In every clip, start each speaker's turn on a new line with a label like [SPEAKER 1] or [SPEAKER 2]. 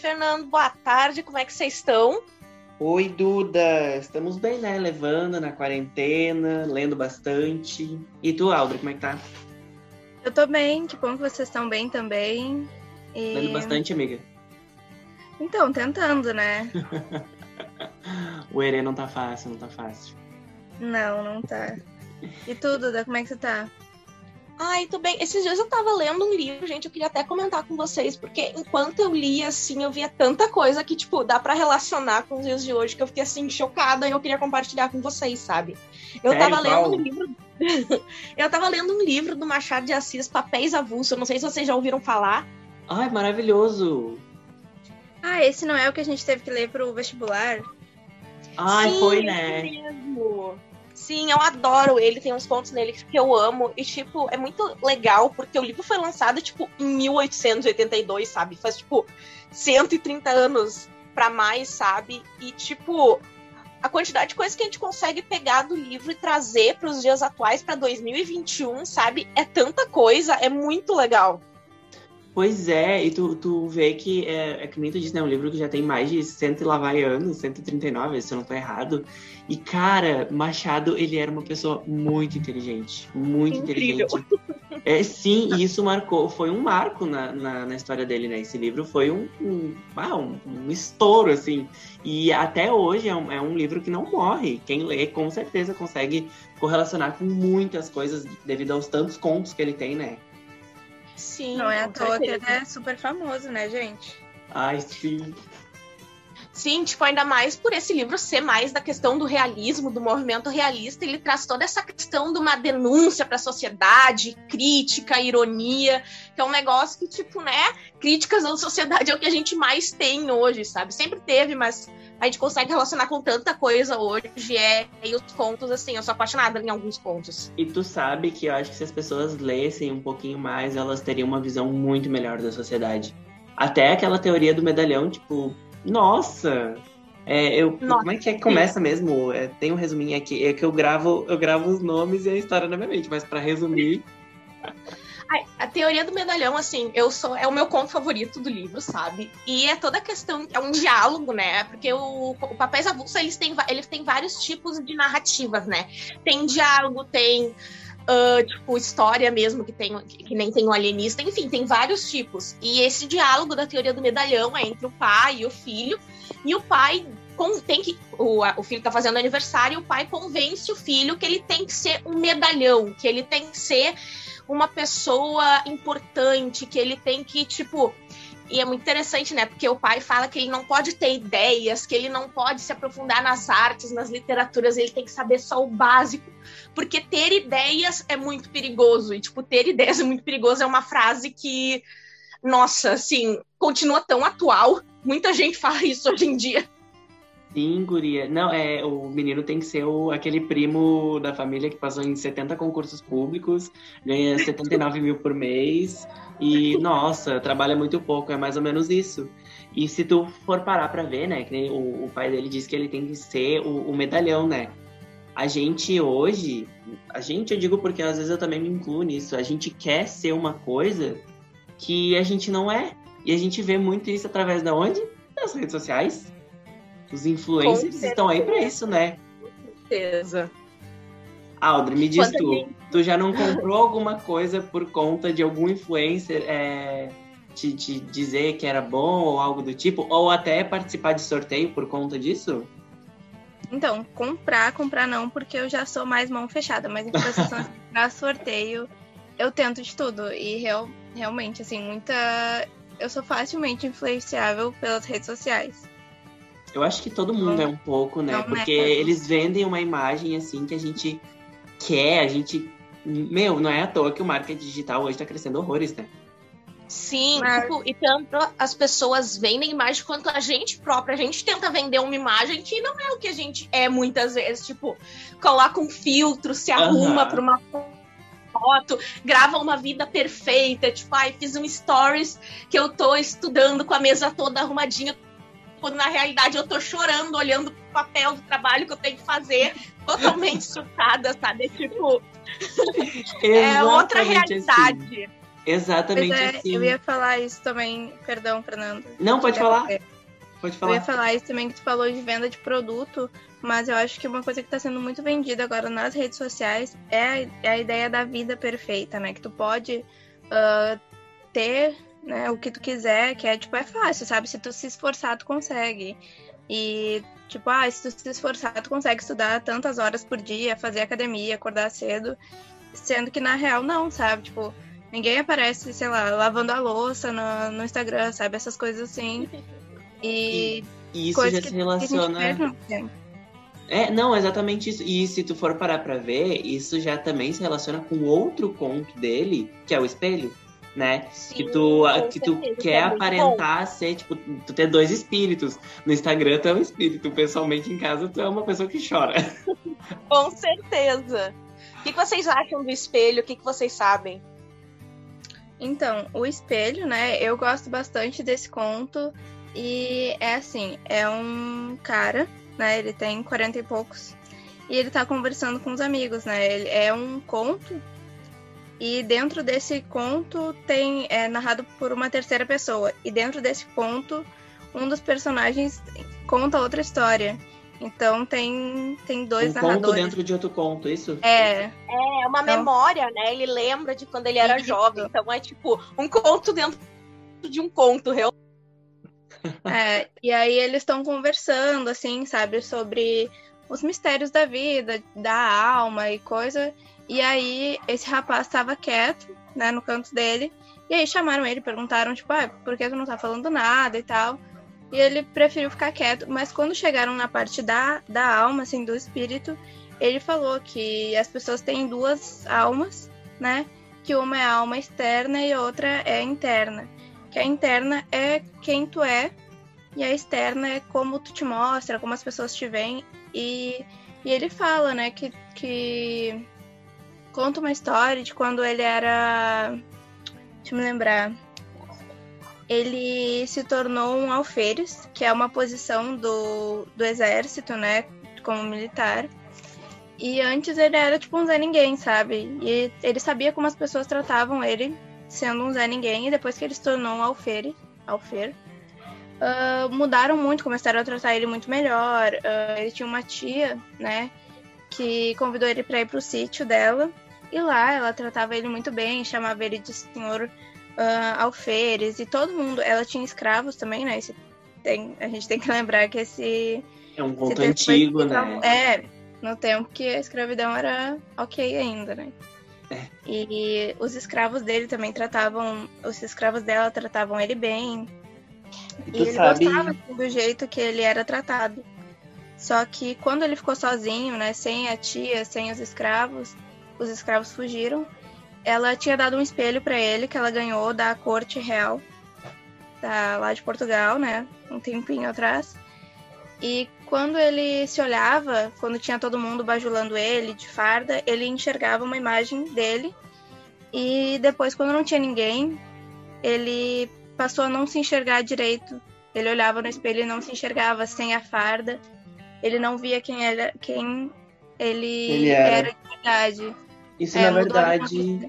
[SPEAKER 1] Fernando. Boa tarde, como é que vocês estão?
[SPEAKER 2] Oi, Duda. Estamos bem, né? Levando na quarentena, lendo bastante. E tu, Aldra, como é que tá?
[SPEAKER 3] Eu tô bem, que bom que vocês estão bem também.
[SPEAKER 2] E... Lendo bastante, amiga?
[SPEAKER 3] Então, tentando, né?
[SPEAKER 2] o Herê não tá fácil, não tá fácil.
[SPEAKER 3] Não, não tá. E tu, Duda, como é que você tá?
[SPEAKER 1] Ai, tudo bem. Esses dias eu tava lendo um livro, gente, eu queria até comentar com vocês, porque enquanto eu lia, assim, eu via tanta coisa que, tipo, dá para relacionar com os dias de hoje, que eu fiquei, assim, chocada e eu queria compartilhar com vocês, sabe? Eu
[SPEAKER 2] Sério,
[SPEAKER 1] tava lendo um livro. eu tava lendo um livro do Machado de Assis, Papéis Avulsos. Eu não sei se vocês já ouviram falar.
[SPEAKER 2] Ai, maravilhoso!
[SPEAKER 3] Ah, esse não é o que a gente teve que ler pro vestibular?
[SPEAKER 2] Ai,
[SPEAKER 1] Sim,
[SPEAKER 2] foi, né?
[SPEAKER 1] mesmo. Sim, eu adoro ele, tem uns contos nele que eu amo. E, tipo, é muito legal, porque o livro foi lançado, tipo, em 1882, sabe? Faz, tipo, 130 anos pra mais, sabe? E, tipo, a quantidade de coisas que a gente consegue pegar do livro e trazer pros dias atuais, pra 2021, sabe? É tanta coisa, é muito legal.
[SPEAKER 2] Pois é, e tu, tu vê que, é, é que nem tu disse, né? Um livro que já tem mais de 100 e lá vai anos, 139, se eu não tô errado. E, cara, Machado, ele era uma pessoa muito inteligente. Muito
[SPEAKER 1] Incrível.
[SPEAKER 2] inteligente. É, sim, e isso marcou, foi um marco na, na, na história dele, né? Esse livro foi um, um, ah, um, um estouro, assim. E até hoje é um, é um livro que não morre. Quem lê, com certeza, consegue correlacionar com muitas coisas devido aos tantos contos que ele tem, né?
[SPEAKER 1] Sim.
[SPEAKER 3] Não é à toa que ele é super famoso, né, gente?
[SPEAKER 2] Ai, sim.
[SPEAKER 1] Sim, tipo, ainda mais por esse livro ser mais da questão do realismo, do movimento realista, ele traz toda essa questão de uma denúncia para a sociedade, crítica, ironia, que é um negócio que, tipo, né, críticas à sociedade é o que a gente mais tem hoje, sabe? Sempre teve, mas a gente consegue relacionar com tanta coisa hoje, é, e os contos, assim, eu sou apaixonada em alguns contos.
[SPEAKER 2] E tu sabe que eu acho que se as pessoas lessem um pouquinho mais, elas teriam uma visão muito melhor da sociedade. Até aquela teoria do medalhão, tipo, nossa! É, eu,
[SPEAKER 1] Nossa,
[SPEAKER 2] como é que é que começa mesmo? É, tem um resuminho aqui, é que eu gravo, eu gravo os nomes e a história na minha mente, mas pra resumir,
[SPEAKER 1] a teoria do medalhão, assim, eu sou é o meu conto favorito do livro, sabe? E é toda a questão, é um diálogo, né? Porque o, o Papéis Avulsos, eles têm, eles têm vários tipos de narrativas, né? Tem diálogo, tem, ah, tipo, história mesmo, que, tem, que, nem tem o alienista, enfim, tem vários tipos. E esse diálogo da teoria do medalhão é entre o pai e o filho, e o pai tem que. O, o filho tá fazendo aniversário e o pai convence o filho que ele tem que ser um medalhão, que ele tem que ser uma pessoa importante, que ele tem que, tipo. E é muito interessante, né? Porque o pai fala que ele não pode ter ideias, que ele não pode se aprofundar nas artes, nas literaturas, ele tem que saber só o básico. Porque ter ideias é muito perigoso. E, tipo, ter ideias é muito perigoso é uma frase que, nossa, assim, continua tão atual. Muita gente fala isso hoje em dia.
[SPEAKER 2] Sim, guria. Não, é, o menino tem que ser o, aquele primo da família que passou em 70 concursos públicos, ganha 79 mil por mês e, nossa, trabalha muito pouco, é mais ou menos isso. E se tu for parar pra ver, né, que o, o pai dele disse que ele tem que ser o, o medalhão, né? A gente hoje, a gente eu digo porque às vezes eu também me incluo nisso, a gente quer ser uma coisa que a gente não é. E a gente vê muito isso através da onde? Das redes sociais. Os influencers
[SPEAKER 1] Com
[SPEAKER 2] estão aí pra isso, né?
[SPEAKER 1] Certeza.
[SPEAKER 2] Audrey, me diz
[SPEAKER 1] Quanta
[SPEAKER 2] tu,
[SPEAKER 1] gente.
[SPEAKER 2] tu já não comprou alguma coisa por conta de algum influencer é, te, te dizer que era bom ou algo do tipo? Ou até participar de sorteio por conta disso?
[SPEAKER 3] Então, comprar, comprar não, porque eu já sou mais mão fechada, mas em compensação, pra sorteio, eu tento de tudo. E real, realmente, assim, muita. Eu sou facilmente influenciável pelas redes sociais.
[SPEAKER 2] Eu acho que todo mundo é um pouco, né?
[SPEAKER 3] Não,
[SPEAKER 2] Porque
[SPEAKER 3] né?
[SPEAKER 2] eles vendem uma imagem assim que a gente quer, a gente. Meu, não é à toa que o marketing digital hoje tá crescendo horrores, né?
[SPEAKER 1] Sim,
[SPEAKER 3] Mas-
[SPEAKER 1] tipo, e tanto as pessoas vendem imagem quanto a gente própria. A gente tenta vender uma imagem que não é o que a gente é muitas vezes. Tipo, coloca um filtro, se arruma
[SPEAKER 2] Aham.
[SPEAKER 1] pra uma foto, grava uma vida perfeita. Tipo, ai, fiz um stories que eu tô estudando com a mesa toda arrumadinha. Quando na realidade eu tô chorando, olhando pro papel do trabalho que eu tenho que fazer, totalmente chocada, sabe? É, Tipo, é outra
[SPEAKER 2] Exatamente assim.
[SPEAKER 1] realidade.
[SPEAKER 2] Exatamente
[SPEAKER 3] Pois é,
[SPEAKER 2] assim.
[SPEAKER 3] eu ia falar isso também. Perdão, Fernando.
[SPEAKER 2] Não, pode falar. Pode
[SPEAKER 3] Eu ia
[SPEAKER 2] falar.
[SPEAKER 3] falar isso também que tu falou de venda de produto, mas eu acho que uma coisa que está sendo muito vendida agora nas redes sociais é a, é a ideia da vida perfeita, né? Que tu pode ah, ter né, o que tu quiser, que é tipo, é fácil, sabe? Se tu se esforçar, tu consegue. E, tipo, ah, se tu se esforçar, tu consegue estudar tantas horas por dia, fazer academia, acordar cedo, sendo que na real não, sabe? Tipo, ninguém aparece, sei lá, lavando a louça no, no Instagram, sabe? Essas coisas assim. E
[SPEAKER 2] E isso já se relaciona. É, não, exatamente isso. E se tu for parar pra ver, isso já também se relaciona com outro conto dele, que é o espelho, né? que tu, que tu
[SPEAKER 1] certeza,
[SPEAKER 2] quer
[SPEAKER 1] é muito bom.
[SPEAKER 2] aparentar ser, tipo, tu ter dois espíritos. No Instagram tu é um espírito, pessoalmente em casa tu é uma pessoa que chora.
[SPEAKER 1] Com certeza. O que, que vocês acham do espelho? O que, que vocês sabem?
[SPEAKER 3] Então, o espelho, né? Eu gosto bastante desse conto. E é assim, é um cara, né? Ele tem 40 e poucos. E ele tá conversando com os amigos, né? Ele é um conto. E dentro desse conto tem é narrado por uma terceira pessoa. E dentro desse conto, um dos personagens conta outra história. Então tem tem dois
[SPEAKER 2] um conto
[SPEAKER 3] narradores.
[SPEAKER 2] dentro de outro conto, isso?
[SPEAKER 3] É,
[SPEAKER 1] É uma
[SPEAKER 3] Então-
[SPEAKER 1] memória, né? Ele lembra de quando ele era
[SPEAKER 3] Isso.
[SPEAKER 1] jovem. Então é tipo um conto dentro de um conto, realmente.
[SPEAKER 3] É, e aí eles estão conversando, assim, sabe, sobre os mistérios da vida, da alma e coisa. E aí esse rapaz estava quieto, né, no canto dele. E aí chamaram ele, perguntaram, tipo, ah, por que tu não tá falando nada e tal. E ele preferiu ficar quieto. Mas quando chegaram na parte da, da alma, assim, do espírito, ele falou que as pessoas têm duas almas, né? Que uma é a alma externa e a outra é a interna que a interna é quem tu é e a externa é como tu te mostra, como as pessoas te veem. E, e ele fala, né, que, que conta uma história de quando ele era. Deixa eu me lembrar. Ele se tornou um alferes, que é uma posição do, do exército, né, como militar. E antes ele era tipo um Zé Ninguém, sabe? E ele sabia como as pessoas tratavam ele sendo um Zé Ninguém, e depois que ele se tornou um alfere, alfer, ah, mudaram muito, começaram a tratar ele muito melhor. Ah, ele tinha uma tia, né, que convidou ele para ir pro sítio dela, e lá ela tratava ele muito bem, chamava ele de senhor ah, alferes, e todo mundo. Ela tinha escravos também, né? Esse tem, a gente tem que lembrar que esse.
[SPEAKER 2] É um conto antigo, né?
[SPEAKER 3] É, no tempo que a escravidão era ok ainda, né?
[SPEAKER 2] É.
[SPEAKER 3] E os escravos dele também tratavam, os escravos dela tratavam ele bem.
[SPEAKER 2] E
[SPEAKER 3] E ele
[SPEAKER 2] sabe,
[SPEAKER 3] gostava assim, do jeito que ele era tratado. Só que quando ele ficou sozinho, né, sem a tia, sem os escravos, os escravos fugiram. Ela tinha dado um espelho para ele que ela ganhou da corte real, da, lá de Portugal, né, um tempinho atrás. E quando ele se olhava, quando tinha todo mundo bajulando ele de farda, ele enxergava uma imagem dele. E depois, quando não tinha ninguém, ele passou a não se enxergar direito. Ele olhava no espelho e não se enxergava sem a farda. Ele não via quem, era, quem ele,
[SPEAKER 2] Ele era.
[SPEAKER 3] era. de verdade.
[SPEAKER 2] isso
[SPEAKER 3] É,
[SPEAKER 2] na verdade.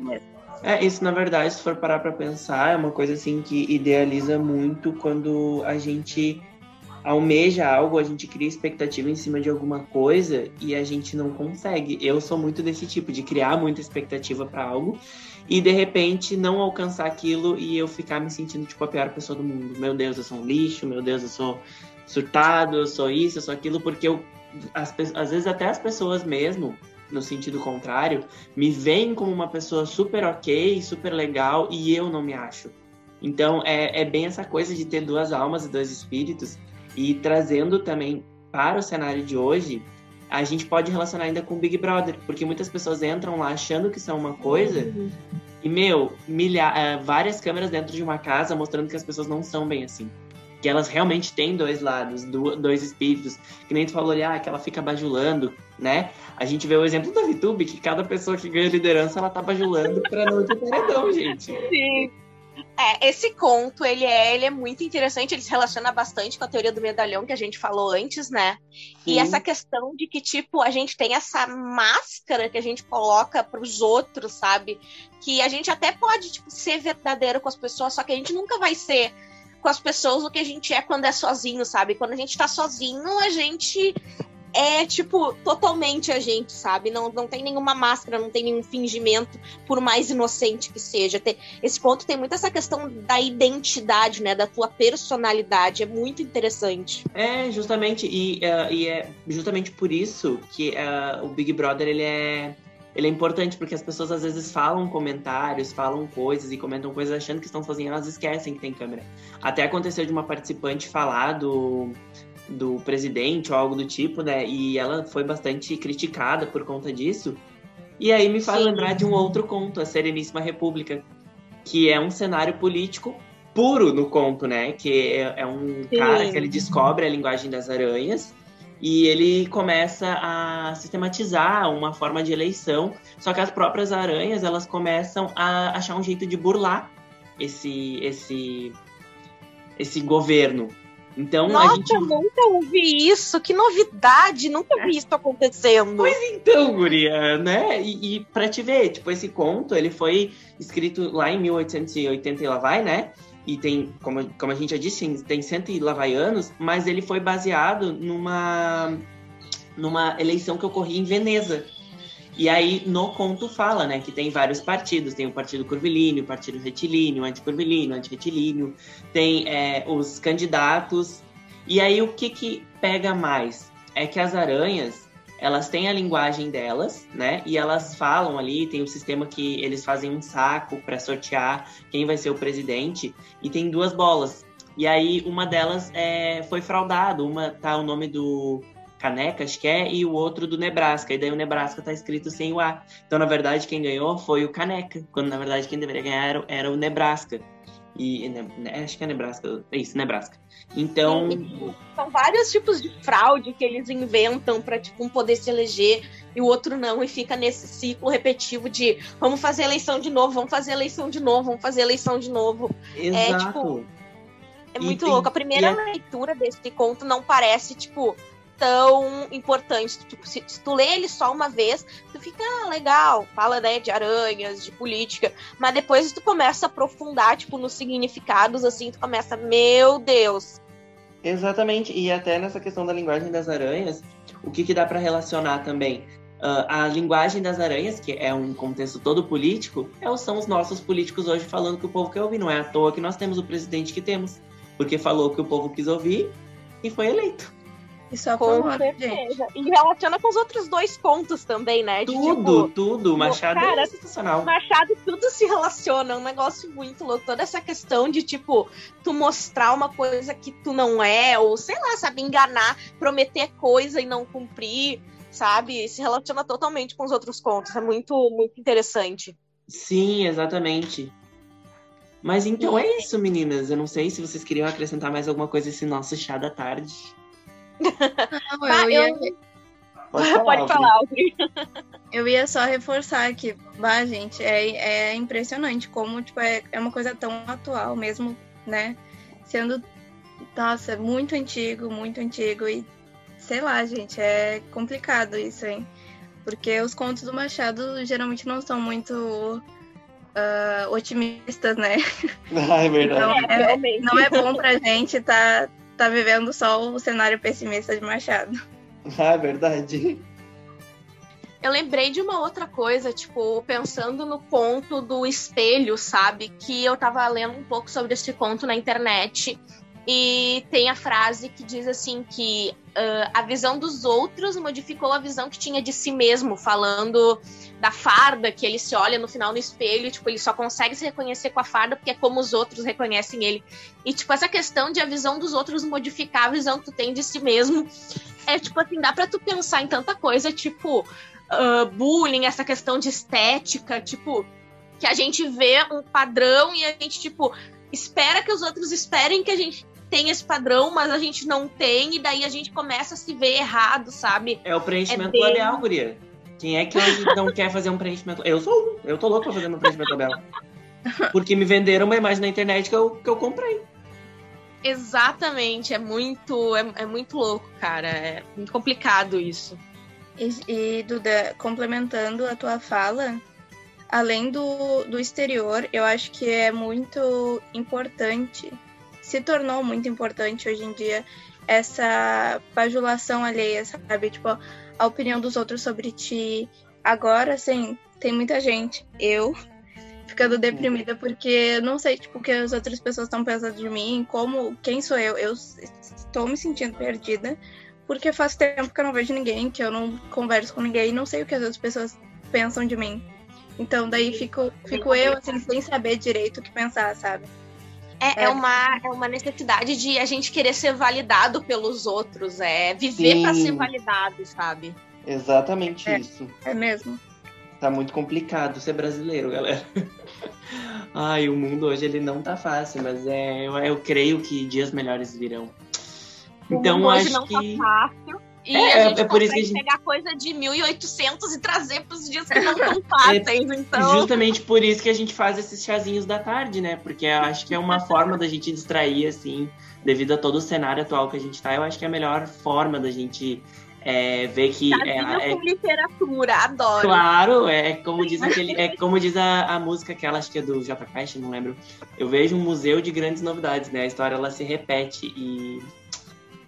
[SPEAKER 2] É, isso na verdade, se for parar pra pensar, é uma coisa assim que idealiza muito quando a gente almeja algo, a gente cria expectativa em cima de alguma coisa e a gente não consegue. Eu sou muito desse tipo, de criar muita expectativa pra algo e de repente não alcançar aquilo e eu ficar me sentindo tipo a pior pessoa do mundo. Meu Deus, eu sou um lixo, meu Deus, eu sou surtado, eu sou isso, eu sou aquilo, porque eu, as, às vezes até as pessoas mesmo, no sentido contrário, me veem como uma pessoa super ok, super legal e eu não me acho. Então é, é bem essa coisa de ter duas almas e dois espíritos e trazendo também para o cenário de hoje, a gente pode relacionar ainda com o Big Brother, porque muitas pessoas entram lá achando que são uma coisa e, meu, milha eh, várias câmeras dentro de uma casa mostrando que as pessoas não são bem assim. Que elas realmente têm dois lados, do- dois espíritos. Que nem tu falou ali, ah, que ela fica bajulando, né? A gente vê o exemplo da VTube, que cada pessoa que ganha liderança, ela tá bajulando pra não ir pro paredão, gente.
[SPEAKER 1] Sim. É, esse conto, ele é, ele é muito interessante, ele se relaciona bastante com a teoria do medalhão que a gente falou antes, né? E essa questão de que, tipo, a gente tem essa máscara que a gente coloca para os outros, sabe? Que a gente até pode, tipo, ser verdadeiro com as pessoas, só que a gente nunca vai ser com as pessoas o que a gente é quando é sozinho, sabe? Quando a gente tá sozinho, a gente é, tipo, totalmente a gente, sabe? Não, não tem nenhuma máscara, não tem nenhum fingimento, por mais inocente que seja. Esse ponto tem muito essa questão da identidade, né? Da tua personalidade. É muito interessante.
[SPEAKER 2] É, justamente. E, uh, e é justamente por isso que uh, o Big Brother, ele é... Ele é importante porque as pessoas às vezes falam comentários, falam coisas e comentam coisas achando que estão sozinhas, elas esquecem que tem câmera. Até aconteceu de uma participante falar do, do presidente ou algo do tipo, né? E ela foi bastante criticada por conta disso. E aí me faz Sim. lembrar de um outro conto, A Sereníssima República, que é um cenário político puro no conto, né? Que é, é um Sim. cara que ele descobre a linguagem das aranhas e ele começa a sistematizar uma forma de eleição. Só que as próprias aranhas elas começam a achar um jeito de burlar esse esse esse governo. Então
[SPEAKER 1] Nossa,
[SPEAKER 2] a gente.
[SPEAKER 1] eu nunca ouvi isso, que novidade, nunca vi isso acontecendo.
[SPEAKER 2] Pois então, Guria, né? E, e pra te ver, tipo, esse conto, ele foi escrito lá em 1880 e lá vai, né? E tem, como, como a gente já disse, tem cento e lá vai anos, mas ele foi baseado numa, numa eleição que ocorria em Veneza. E aí, no conto fala, né, que tem vários partidos. Tem o Partido Curvilíneo, o Partido Retilíneo, Anticurvilíneo, Antirretilíneo. Tem é, os candidatos. E aí, o que que pega mais? É que as aranhas, elas têm a linguagem delas, né? E elas falam ali, tem um sistema que eles fazem um saco para sortear quem vai ser o presidente. E tem duas bolas. E aí, uma delas é, foi fraudado. Uma tá o nome do Caneca, acho que é, e o outro do Nebraska. E daí o Nebraska tá escrito sem o A. Então, na verdade, quem ganhou foi o Caneca, quando na verdade quem deveria ganhar era, era o Nebraska. E né, acho que é Nebraska, é isso, Nebraska. Então.
[SPEAKER 1] São vários tipos de fraude que eles inventam para tipo, um poder se eleger e o outro não, e fica nesse ciclo repetitivo de vamos fazer eleição de novo, vamos fazer eleição de novo, vamos fazer eleição de novo.
[SPEAKER 2] Exato.
[SPEAKER 1] É tipo. É muito e, louco. A primeira é... leitura desse conto não parece, tipo, tão importante. Tipo, se, se, tu lê ele só uma vez, tu fica ah, legal, fala né, de aranhas, de política, mas depois tu começa a aprofundar, tipo, nos significados, assim, tu começa, meu Deus.
[SPEAKER 2] Exatamente, e até nessa questão da linguagem das aranhas, o que, que dá para relacionar também? Uh, a linguagem das aranhas, que é um contexto todo político, é, são os nossos políticos hoje falando que o povo quer ouvir. Não é à toa que nós temos o presidente que temos, porque falou que o povo quis ouvir e foi eleito.
[SPEAKER 1] E só com certeza. E relaciona com os outros dois contos também, né?
[SPEAKER 2] De, tudo, tipo, tudo. Machado é cara, é sensacional.
[SPEAKER 1] Machado, tudo se relaciona. É um negócio muito louco. Toda essa questão de, tipo, tu mostrar uma coisa que tu não é, ou sei lá, sabe, enganar, prometer coisa e não cumprir, sabe? Se relaciona totalmente com os outros contos. É muito, muito interessante.
[SPEAKER 2] Sim, exatamente. Mas então é isso, meninas. Eu não sei se vocês queriam acrescentar mais alguma coisa esse nosso chá da tarde.
[SPEAKER 3] Não, eu ia...
[SPEAKER 1] Pode falar, Pode falar Audrey.
[SPEAKER 3] Eu ia só reforçar que, bah, gente, é, é impressionante como tipo, é, é uma coisa tão atual mesmo, né? Sendo, nossa, muito antigo, muito antigo e sei lá, gente, é complicado isso, hein? Porque os contos do Machado geralmente não são muito uh, otimistas, né?
[SPEAKER 2] Ah, é verdade.
[SPEAKER 3] Então, é, não é bom pra gente estar tá, tá vivendo só o cenário pessimista de Machado.
[SPEAKER 2] Ah, é verdade.
[SPEAKER 1] Eu lembrei de uma outra coisa, tipo, pensando no conto do espelho, sabe? Que eu tava lendo um pouco sobre esse conto na internet. E tem a frase que diz assim que uh, a visão dos outros modificou a visão que tinha de si mesmo, falando da farda que ele se olha no final no espelho, e, tipo, ele só consegue se reconhecer com a farda porque é como os outros reconhecem ele. E tipo essa questão de a visão dos outros modificar a visão que tu tem de si mesmo, é tipo assim, dá para tu pensar em tanta coisa, tipo uh, bullying, essa questão de estética, tipo que a gente vê um padrão e a gente tipo espera que os outros esperem que a gente tem esse padrão, mas a gente não tem, e daí a gente começa a se ver errado, sabe?
[SPEAKER 2] É o preenchimento é bem... labial, guria. Quem é que hoje não quer fazer um preenchimento? Eu sou eu tô louco pra fazer meu preenchimento labial. Porque me venderam uma imagem na internet que eu, que eu comprei.
[SPEAKER 1] Exatamente, é muito, é, é muito louco, cara. É muito complicado isso.
[SPEAKER 3] E, e, Duda, complementando a tua fala, além do, do exterior, eu acho que é muito importante, se tornou muito importante hoje em dia, essa bajulação alheia, sabe? Tipo, a opinião dos outros sobre ti. Agora, assim, tem muita gente, eu, ficando deprimida porque eu não sei, tipo, o que as outras pessoas estão pensando de mim, como, quem sou eu? Eu estou me sentindo perdida porque faz tempo que eu não vejo ninguém, que eu não converso com ninguém e não sei o que as outras pessoas pensam de mim. Então daí fico, fico eu assim, sem saber direito o que pensar, sabe?
[SPEAKER 1] É, é, uma, é uma necessidade de a gente querer ser validado pelos outros, é viver para ser validado, sabe?
[SPEAKER 2] Exatamente
[SPEAKER 3] é,
[SPEAKER 2] isso.
[SPEAKER 3] É mesmo.
[SPEAKER 2] Tá muito complicado ser brasileiro, galera. Ai, o mundo hoje ele não tá fácil, mas é, eu, eu creio que dias melhores virão.
[SPEAKER 1] Então, hoje acho não tá que... tá fácil. E é, a gente é por isso que a gente... pegar coisa de 1800 e trazer para os dias que não estão fáceis, é então.
[SPEAKER 2] Justamente por isso que a gente faz esses chazinhos da tarde, né? Porque eu acho que é uma forma da gente distrair, assim, devido a todo o cenário atual que a gente tá. Eu acho que é a melhor forma da gente é, ver que
[SPEAKER 1] é, é, com literatura, adoro.
[SPEAKER 2] Claro, é como diz aquele, é como diz a, a música aquela acho que é do J Quest, não lembro. Eu vejo um museu de grandes novidades, né? A história ela se repete e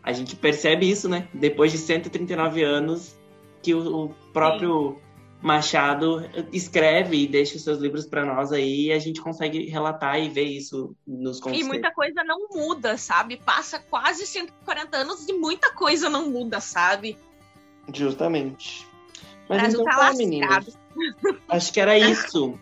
[SPEAKER 2] a gente percebe isso, né? Depois de 139 anos que o, o próprio Sim. Machado escreve e deixa os seus livros para nós aí e a gente consegue relatar e ver isso nos conceitos.
[SPEAKER 1] E muita coisa não muda, sabe? Passa quase 140 anos e muita coisa não muda, sabe?
[SPEAKER 2] Justamente. Mas Brasil então tá, tá meninas. Acho que era isso.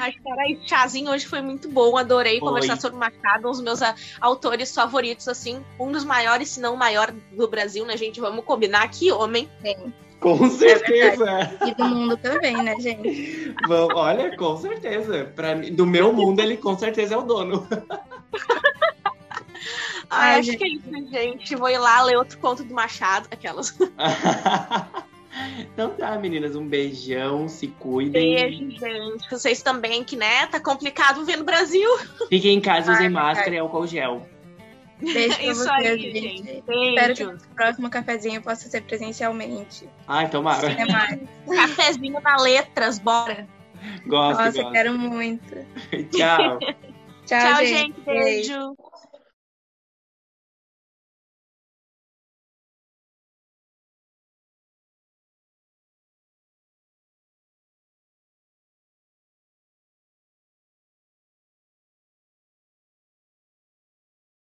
[SPEAKER 1] Acho que era isso. Chazinho hoje foi muito bom. Adorei foi. conversar sobre Machado, um dos meus autores favoritos, assim. Um dos maiores, se não o maior do Brasil, né, gente? Vamos combinar que homem.
[SPEAKER 3] Sim.
[SPEAKER 2] Com certeza. É
[SPEAKER 3] e do mundo também, né, gente?
[SPEAKER 2] Bom, olha, com certeza. Pra mim, do meu mundo, ele com certeza é o dono.
[SPEAKER 1] Ai, acho gente. que é isso, gente. Vou ir lá ler outro conto do Machado, aquelas.
[SPEAKER 2] Então tá, meninas, um beijão, se cuidem.
[SPEAKER 1] Beijo, gente. Vocês também, que né, tá complicado ver no Brasil.
[SPEAKER 2] Fiquem em casa, usem máscara e álcool gel.
[SPEAKER 3] Beijo pra Isso vocês, aí, gente. gente. Espero que o próximo cafezinho possa ser presencialmente.
[SPEAKER 2] Ai, tomara.
[SPEAKER 3] Até mais.
[SPEAKER 1] Cafezinho na letras, bora.
[SPEAKER 2] Gosto,
[SPEAKER 3] Nossa,
[SPEAKER 2] gosto.
[SPEAKER 3] quero muito.
[SPEAKER 2] Tchau.
[SPEAKER 3] Tchau,
[SPEAKER 1] Tchau, gente. gente. Beijo.